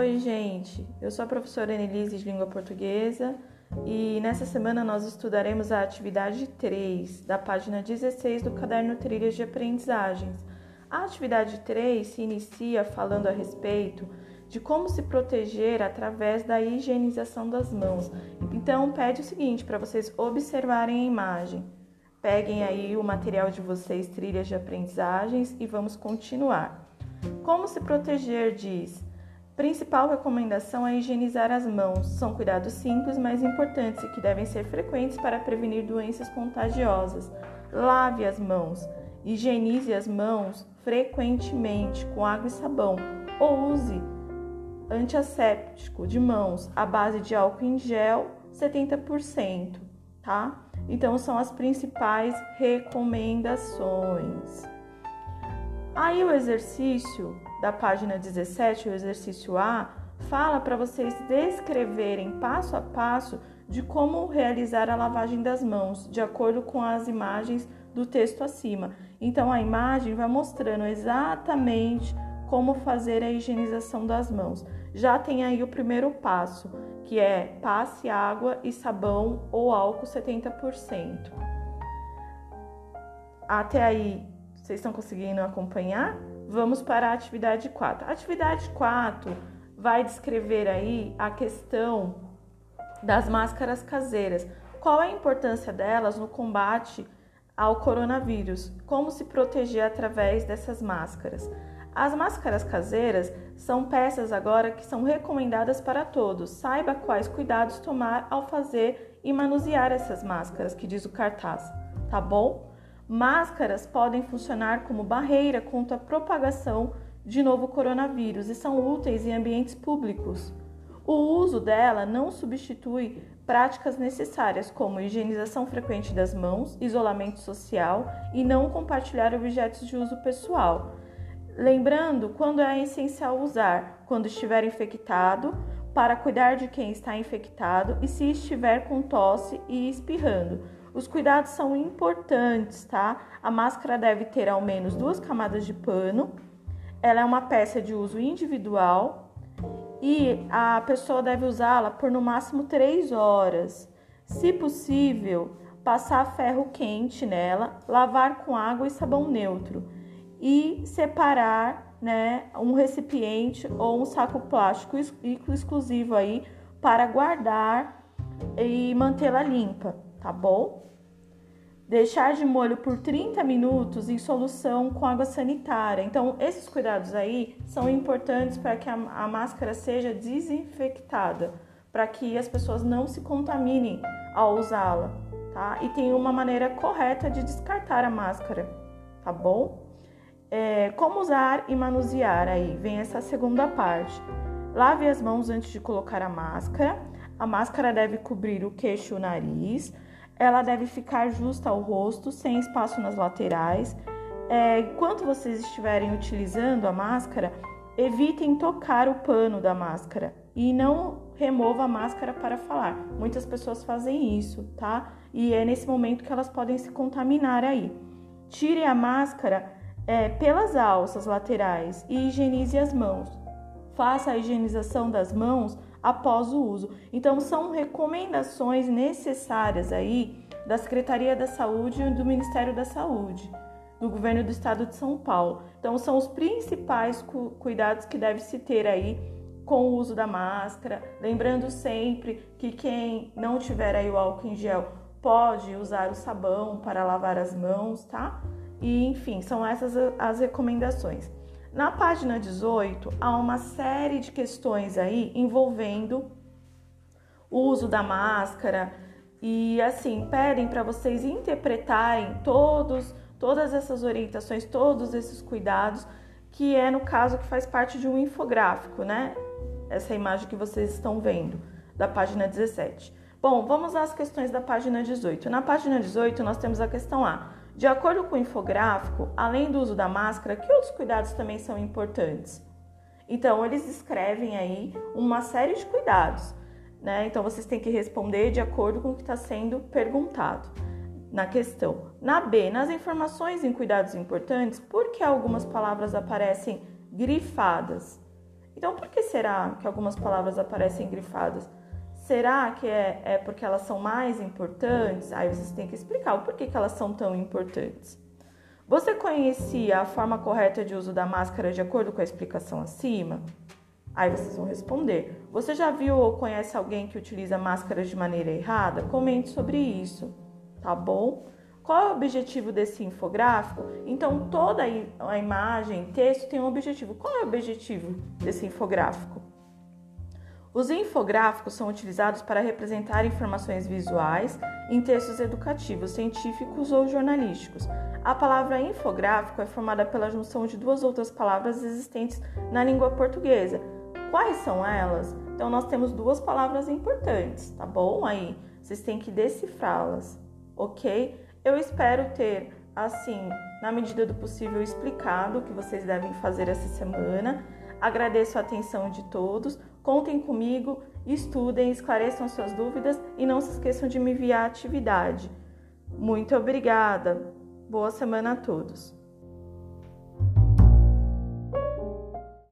Oi, gente. Eu sou a professora Enelise de Língua Portuguesa e nessa semana nós estudaremos a atividade 3 da página 16 do caderno Trilhas de Aprendizagens. A atividade 3 se inicia falando a respeito de como se proteger através da higienização das mãos. Então, pede o seguinte para vocês observarem a imagem. Peguem aí o material de vocês, trilhas de aprendizagens, e vamos continuar. Como se proteger diz: principal recomendação é higienizar as mãos. São cuidados simples, mas importantes e que devem ser frequentes para prevenir doenças contagiosas. Lave as mãos. Higienize as mãos frequentemente com água e sabão ou use antiasséptico de mãos à base de álcool em gel 70%, tá? Então são as principais recomendações. Aí o exercício da página 17, o exercício A, fala para vocês descreverem passo a passo de como realizar a lavagem das mãos, de acordo com as imagens do texto acima. Então a imagem vai mostrando exatamente como fazer a higienização das mãos. Já tem aí o primeiro passo, que é passe água e sabão ou álcool 70%. Até aí vocês estão conseguindo acompanhar? Vamos para a atividade 4. A atividade 4 vai descrever aí a questão das máscaras caseiras. Qual é a importância delas no combate ao coronavírus? Como se proteger através dessas máscaras? As máscaras caseiras são peças agora que são recomendadas para todos. Saiba quais cuidados tomar ao fazer e manusear essas máscaras, que diz o cartaz, tá bom? Máscaras podem funcionar como barreira contra a propagação de novo coronavírus e são úteis em ambientes públicos. O uso dela não substitui práticas necessárias como higienização frequente das mãos, isolamento social e não compartilhar objetos de uso pessoal. Lembrando quando é essencial usar, quando estiver infectado, para cuidar de quem está infectado e se estiver com tosse e espirrando os cuidados são importantes, tá? A máscara deve ter ao menos duas camadas de pano. Ela é uma peça de uso individual e a pessoa deve usá-la por no máximo três horas. Se possível, passar ferro quente nela, lavar com água e sabão neutro e separar, né, um recipiente ou um saco plástico exclusivo aí para guardar e mantê-la limpa tá bom? Deixar de molho por 30 minutos em solução com água sanitária. Então, esses cuidados aí são importantes para que a, a máscara seja desinfectada, para que as pessoas não se contaminem ao usá-la, tá? E tem uma maneira correta de descartar a máscara, tá bom? É, como usar e manusear aí? Vem essa segunda parte. Lave as mãos antes de colocar a máscara. A máscara deve cobrir o queixo e o nariz ela deve ficar justa ao rosto, sem espaço nas laterais. É, enquanto vocês estiverem utilizando a máscara, evitem tocar o pano da máscara e não remova a máscara para falar. Muitas pessoas fazem isso, tá? E é nesse momento que elas podem se contaminar aí. Tire a máscara é, pelas alças laterais e higienize as mãos. Faça a higienização das mãos após o uso. Então são recomendações necessárias aí da Secretaria da Saúde e do Ministério da Saúde, do Governo do Estado de São Paulo. Então são os principais cu cuidados que deve se ter aí com o uso da máscara, lembrando sempre que quem não tiver aí o álcool em gel pode usar o sabão para lavar as mãos, tá? E enfim, são essas as recomendações. Na página 18, há uma série de questões aí envolvendo o uso da máscara e assim, pedem para vocês interpretarem todos todas essas orientações, todos esses cuidados, que é no caso que faz parte de um infográfico, né? Essa imagem que vocês estão vendo da página 17. Bom, vamos às questões da página 18. Na página 18, nós temos a questão A. De acordo com o infográfico, além do uso da máscara, que outros cuidados também são importantes? Então, eles escrevem aí uma série de cuidados, né? Então, vocês têm que responder de acordo com o que está sendo perguntado na questão. Na B, nas informações em cuidados importantes, por que algumas palavras aparecem grifadas? Então, por que será que algumas palavras aparecem grifadas? Será que é, é porque elas são mais importantes? Aí vocês têm que explicar o porquê que elas são tão importantes. Você conhecia a forma correta de uso da máscara de acordo com a explicação acima? Aí vocês vão responder. Você já viu ou conhece alguém que utiliza máscaras de maneira errada? Comente sobre isso, tá bom? Qual é o objetivo desse infográfico? Então, toda a imagem, texto tem um objetivo. Qual é o objetivo desse infográfico? Os infográficos são utilizados para representar informações visuais em textos educativos, científicos ou jornalísticos. A palavra infográfico é formada pela junção de duas outras palavras existentes na língua portuguesa. Quais são elas? Então, nós temos duas palavras importantes, tá bom? Aí, vocês têm que decifrá-las, ok? Eu espero ter, assim, na medida do possível, explicado o que vocês devem fazer essa semana. Agradeço a atenção de todos. Contem comigo, estudem, esclareçam suas dúvidas e não se esqueçam de me enviar a atividade. Muito obrigada. Boa semana a todos.